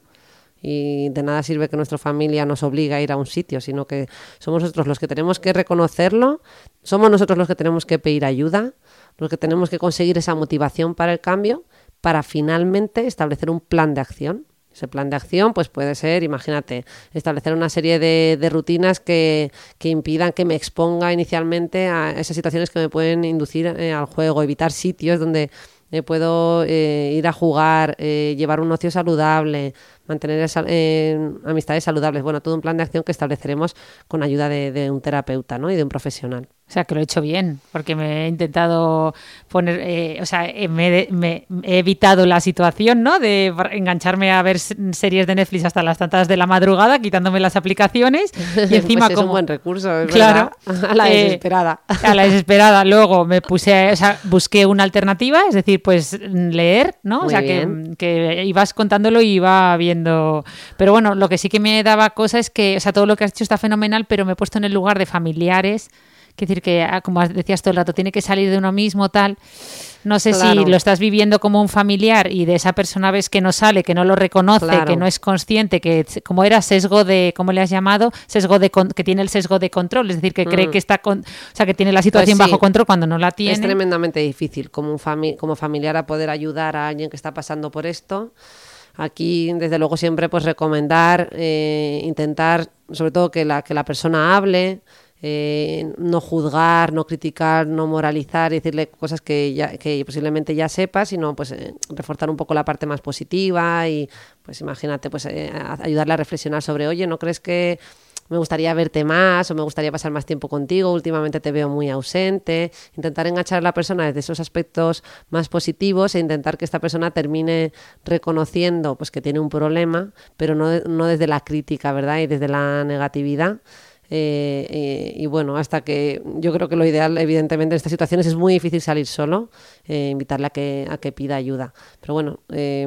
Y de nada sirve que nuestra familia nos obligue a ir a un sitio, sino que somos nosotros los que tenemos que reconocerlo, somos nosotros los que tenemos que pedir ayuda, los que tenemos que conseguir esa motivación para el cambio, para finalmente establecer un plan de acción. Ese plan de acción pues puede ser, imagínate, establecer una serie de, de rutinas que, que impidan que me exponga inicialmente a esas situaciones que me pueden inducir eh, al juego, evitar sitios donde eh, puedo eh, ir a jugar, llevar un ocio saludable, mantener esa- amistades saludables. Bueno, todo un plan de acción que estableceremos con ayuda de, de un terapeuta ¿no? y de un profesional. O sea, que lo he hecho bien, porque me he intentado poner, eh, o sea, eh, me, me- he evitado la situación, ¿no? De engancharme a ver series de Netflix hasta las tantas de la madrugada, quitándome las aplicaciones y encima Pues es como un buen recurso, es claro, verdad. A la eh, desesperada. a la desesperada. Luego me puse, o sea, busqué una alternativa, es decir, pues leer, ¿no? o sea, que, que ibas contándolo y iba viendo. Pero bueno, lo que sí que me daba cosa es que, o sea, todo lo que has hecho está fenomenal, pero me he puesto en el lugar de familiares. Es decir, que ah, como decías todo el rato, tiene que salir de uno mismo, tal. No sé Claro. si lo estás viviendo como un familiar y de esa persona ves que no sale, que no lo reconoce, Claro. que no es consciente, que como era sesgo de, ¿cómo le has llamado? Sesgo de que tiene el sesgo de control, es decir, que cree Mm. que está con, o sea, que tiene la situación Pues sí. bajo control cuando no la tiene. Es tremendamente difícil como, un fami- como familiar a poder ayudar a alguien que está pasando por esto. Aquí, desde luego, siempre pues recomendar, eh, intentar, sobre todo que la, que la persona hable, eh, no juzgar, no criticar, no moralizar, y decirle cosas que, ya, que posiblemente ya sepa, sino pues eh, reforzar un poco la parte más positiva y pues imagínate, pues eh, ayudarle a reflexionar sobre, oye, ¿no crees que me gustaría verte más o me gustaría pasar más tiempo contigo, últimamente te veo muy ausente, intentar enganchar a la persona desde esos aspectos más positivos e intentar que esta persona termine reconociendo pues que tiene un problema, pero no, no desde la crítica, ¿verdad? Y desde la negatividad. Eh, eh, y bueno, hasta que yo creo que lo ideal, evidentemente, en estas situaciones es muy difícil salir solo, eh, invitarle a que, a que pida ayuda. Pero bueno, eh,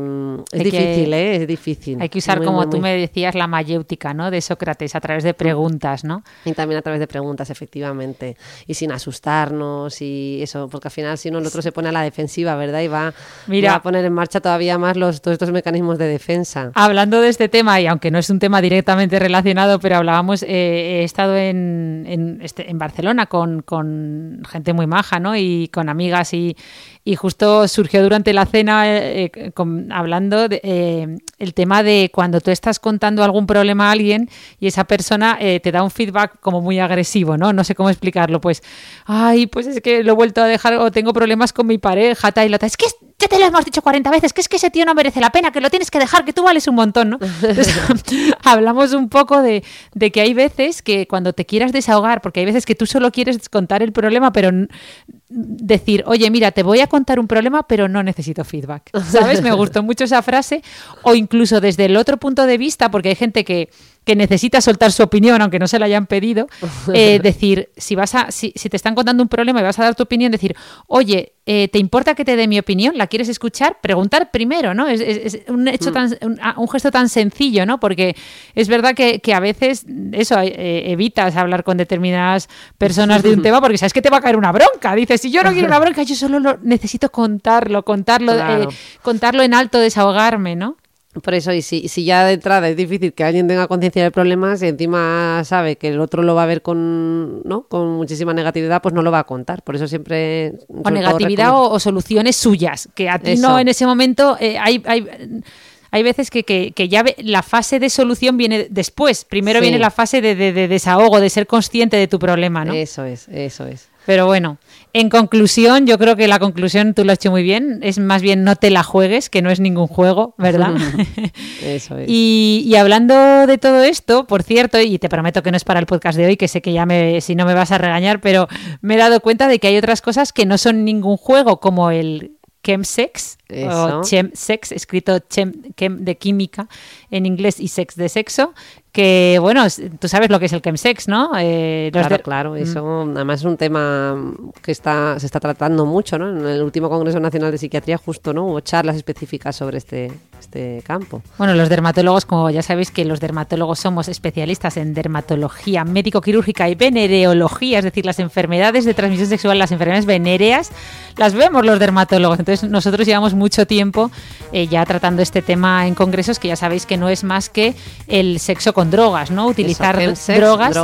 es Hay que- difícil, ¿eh? Es difícil. Hay que usar, Muy, como muy, tú muy- me decías, la mayéutica, ¿no? De Sócrates, a través de preguntas, ¿no? Y también a través de preguntas, efectivamente. Y sin asustarnos y eso, porque al final si no el otro se pone a la defensiva, ¿verdad? Y va, Mira. va a poner en marcha todavía más los, todos estos mecanismos de defensa. Hablando de este tema, y aunque no es un tema directamente relacionado, pero hablábamos, eh, estado en, en, este- en Barcelona con, con gente muy maja, ¿no? Y con amigas y, y justo surgió durante la cena eh, eh, hablando de, eh, el tema de cuando tú estás contando algún problema a alguien y esa persona eh, te da un feedback como muy agresivo, ¿no? No sé cómo explicarlo, pues, ay, pues es que lo he vuelto a dejar o tengo problemas con mi pareja, tal y la tal. Es que ya te lo hemos dicho 40 veces, que es que ese tío no merece la pena, que lo tienes que dejar, que tú vales un montón, ¿no? Hablamos un poco de, de que hay veces que cuando te quieras desahogar, porque hay veces que tú solo quieres contar el problema, pero decir, oye, mira, te voy a contar un problema, pero no necesito feedback. ¿Sabes? Me gustó mucho esa frase. O incluso desde el otro punto de vista, porque hay gente que, que necesita soltar su opinión, aunque no se la hayan pedido, eh, decir, si vas a, si, si te están contando un problema y vas a dar tu opinión, decir, oye, eh, ¿te importa que te dé mi opinión? ¿La quieres escuchar? Preguntar primero, ¿no? Es, es- es un hecho tan, un, a- un gesto tan sencillo, ¿no? Porque es verdad que, que a veces eso eh, evitas hablar con determinadas personas de un tema porque sabes que te va a caer una bronca. Dices, si yo no quiero una bronca, yo solo lo, necesito contarlo, contarlo, Claro. eh, contarlo en alto, desahogarme, ¿no? Por eso, y si, si ya de entrada es difícil que alguien tenga conciencia del problema, si encima sabe que el otro lo va a ver con, ¿no? con muchísima negatividad, pues no lo va a contar. Por eso siempre... o negatividad o, o soluciones suyas, que a ti Eso. no en ese momento eh, hay, hay, hay veces que, que- que ya ve- la fase de solución viene después. Primero Sí. viene la fase de, de- de desahogo, de ser consciente de tu problema, ¿no? Eso es, eso es. Pero bueno, en conclusión, yo creo que la conclusión tú lo has hecho muy bien. Es más bien no te la juegues, que no es ningún juego, ¿verdad? Eso es. Y, y hablando de todo esto, por cierto, y te prometo que no es para el podcast de hoy, que sé que ya me, si no me vas a regañar, pero me he dado cuenta de que hay otras cosas que no son ningún juego, como el chemsex Eso. o chemsex, escrito chem, chem de química en inglés y sex de sexo, que bueno, tú sabes lo que es el chemsex, ¿no? Eh, Claro, de- claro, eso además es un tema que está, se está tratando mucho, ¿no? En el último Congreso Nacional de Psiquiatría justo, ¿no? Hubo charlas específicas sobre este, este campo. Bueno, los dermatólogos, como ya sabéis que los dermatólogos somos especialistas en dermatología médico-quirúrgica y venereología, es decir, las enfermedades de transmisión sexual, las enfermedades venéreas, las vemos los dermatólogos. Entonces, nosotros llevamos mucho tiempo eh, ya tratando este tema en congresos, que ya sabéis que no es más que el sexo con drogas, ¿no? Utilizar Eso, drogas,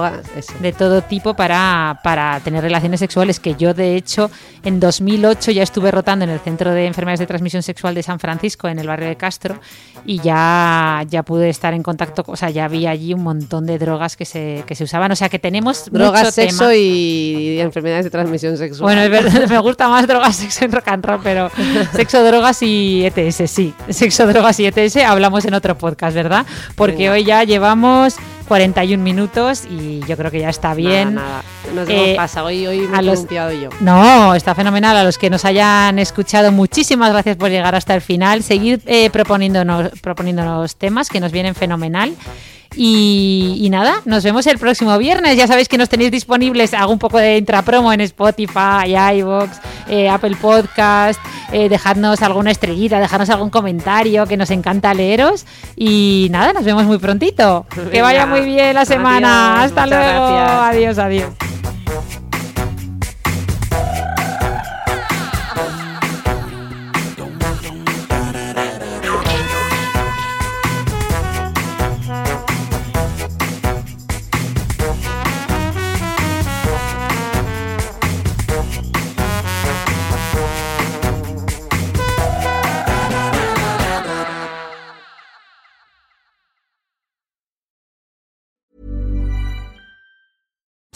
de todo tipo para, para tener relaciones sexuales, que yo de hecho en 2008 ya estuve rotando en el Centro de Enfermedades de Transmisión Sexual de San Francisco, en el barrio de Castro, y ya, ya pude estar en contacto, o sea, ya vi allí un montón de drogas que se, que se usaban, o sea que tenemos Drogas, mucho sexo tema. y enfermedades de transmisión sexual. Bueno, es verdad, me gusta más drogas, sexo y rock and roll, pero sexo, drogas drogas y ETS, sí. Sexo, drogas y ETS hablamos en otro podcast, ¿verdad? Porque hoy ya llevamos 41 minutos y yo creo que ya está bien. Nada, nada. Nos Eh. Hoy, hoy me a he los- yo. No, está fenomenal. A los que nos hayan escuchado, muchísimas gracias por llegar hasta el final. Seguir eh, proponiéndonos, proponiéndonos temas que nos vienen fenomenal. Y, y nada, nos vemos el próximo viernes. Ya sabéis que nos tenéis disponibles. Hago un poco de intrapromo en Spotify, iVoox, eh, Apple Podcast. Eh, dejadnos alguna estrellita, dejadnos algún comentario que nos encanta leeros. Y nada, nos vemos muy prontito. que vaya muy bien la semana. Adiós, Hasta luego. gracias. Adiós, adiós.